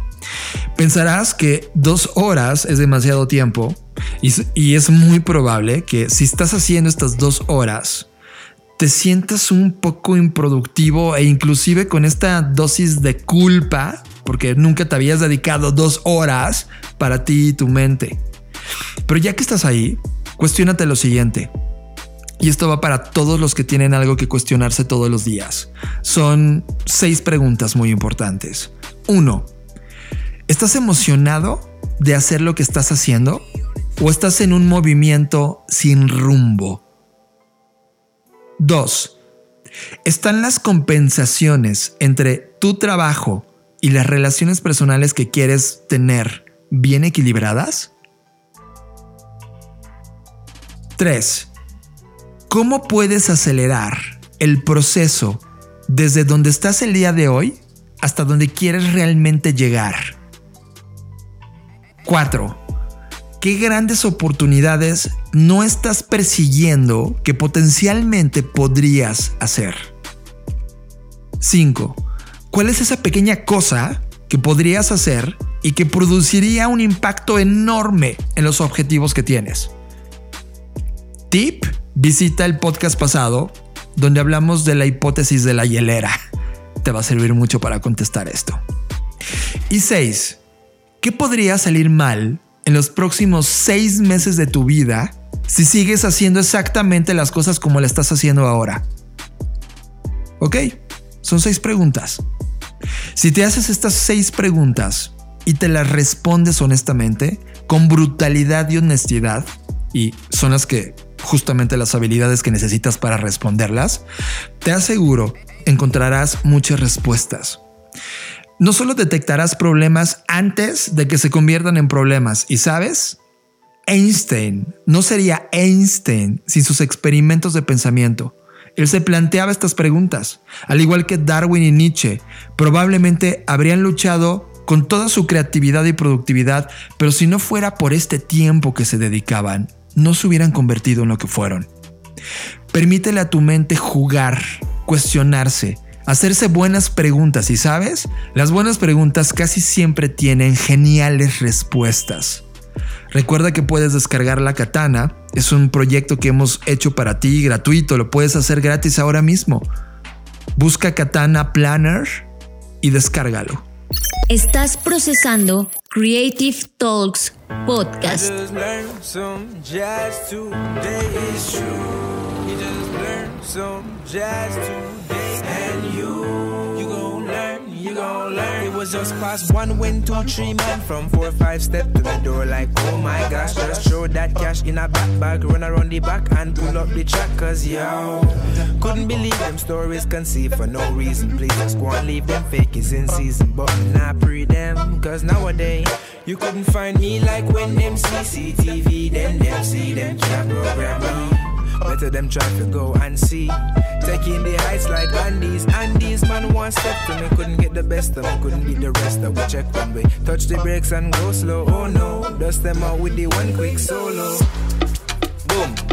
Pensarás que dos horas es demasiado tiempo y, es muy probable que si estás haciendo estas dos horas, te sientas un poco improductivo e inclusive con esta dosis de culpa porque nunca te habías dedicado dos horas para ti y tu mente. Pero ya que estás ahí, cuestionate lo siguiente. Y esto va para todos los que tienen algo que cuestionarse todos los días. Son seis preguntas muy importantes. Uno, ¿Estás emocionado de hacer lo que estás haciendo? ¿O estás en un movimiento sin rumbo? 2. ¿Están las compensaciones entre tu trabajo y las relaciones personales que quieres tener bien equilibradas? 3. ¿Cómo puedes acelerar el proceso desde donde estás el día de hoy hasta donde quieres realmente llegar? 4. ¿Qué grandes oportunidades no estás persiguiendo que potencialmente podrías hacer? 5. ¿Cuál es esa pequeña cosa que podrías hacer y que produciría un impacto enorme en los objetivos que tienes? Tip, visita el podcast pasado donde hablamos de la hipótesis de la hielera. Te va a servir mucho para contestar esto. Y 6. ¿Qué podría salir mal en los próximos seis meses de tu vida si sigues haciendo exactamente las cosas como le estás haciendo ahora? Ok, son seis preguntas. Si te haces estas seis preguntas y te las respondes honestamente, con brutalidad y honestidad, y son las que justamente las habilidades que necesitas para responderlas, te aseguro encontrarás muchas respuestas no solo detectarás problemas antes de que se conviertan en problemas, y sabes, Einstein no sería Einstein sin sus experimentos de pensamiento. Él se planteaba estas preguntas, al igual que Darwin y Nietzsche, probablemente habrían luchado con toda su creatividad y productividad, pero si no fuera por este tiempo que se dedicaban, no se hubieran convertido en lo que fueron. Permítele a tu mente jugar, cuestionarse, hacerse buenas preguntas y sabes, las buenas preguntas casi siempre tienen geniales respuestas. Recuerda que puedes descargar la katana, es un proyecto que hemos hecho para ti gratuito, lo puedes hacer gratis ahora mismo. Busca Katana Planner y descárgalo. Estás procesando Creative Talks Podcast. Some jazz today. And you, you gon' learn, you gon' learn. It was just past one when two, three man from four, five step to the door like, oh my gosh. Just throw that cash in a back bag, run around the back and pull up the track. Cause yo, couldn't believe them stories conceived for no reason. Please just go and leave them fake in season. But not pre them, cause nowadays you couldn't find me like when them CCTV, then them see them can't program. Better them try to go and see. Taking the heights like Andes. Andes, man, one step to me. Couldn't get the best of me, couldn't beat the rest of we check one way. Touch the brakes and go slow. Oh no, dust them out with the one quick solo. Boom.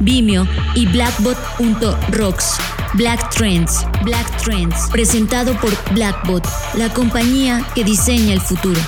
Vimeo y blackbot.rocks. Black Trends, Black Trends, presentado por Blackbot, la compañía que diseña el futuro.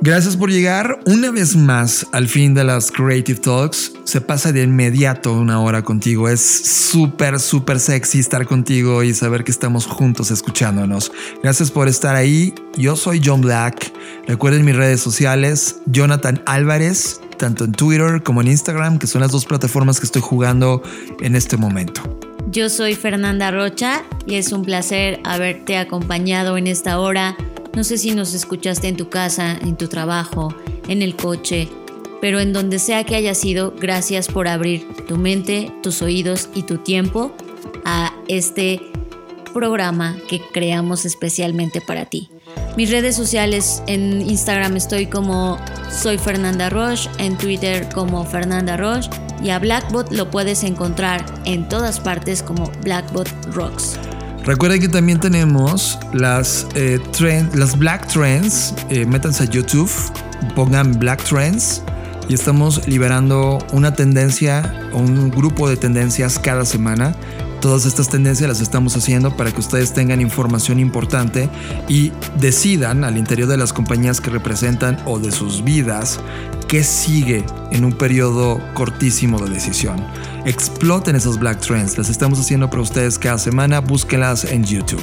Gracias por llegar una vez más al fin de las Creative Talks. Se pasa de inmediato una hora contigo. Es súper, súper sexy estar contigo y saber que estamos juntos escuchándonos. Gracias por estar ahí. Yo soy John Black. Recuerden mis redes sociales, Jonathan Álvarez, tanto en Twitter como en Instagram, que son las dos plataformas que estoy jugando en este momento. Yo soy Fernanda Rocha y es un placer haberte acompañado en esta hora. No sé si nos escuchaste en tu casa, en tu trabajo, en el coche, pero en donde sea que haya sido, gracias por abrir tu mente, tus oídos y tu tiempo a este programa que creamos especialmente para ti. Mis redes sociales en Instagram estoy como soy Fernanda Roche, en Twitter como Fernanda Roche y a Blackbot lo puedes encontrar en todas partes como Blackbot Rocks. Recuerden que también tenemos las, eh, las Black Trends. Eh, métanse a YouTube, pongan Black Trends y estamos liberando una tendencia o un grupo de tendencias cada semana. Todas estas tendencias las estamos haciendo para que ustedes tengan información importante y decidan al interior de las compañías que representan o de sus vidas qué sigue en un periodo cortísimo de decisión. Exploten esas Black Trends, las estamos haciendo para ustedes cada semana, búsquenlas en YouTube.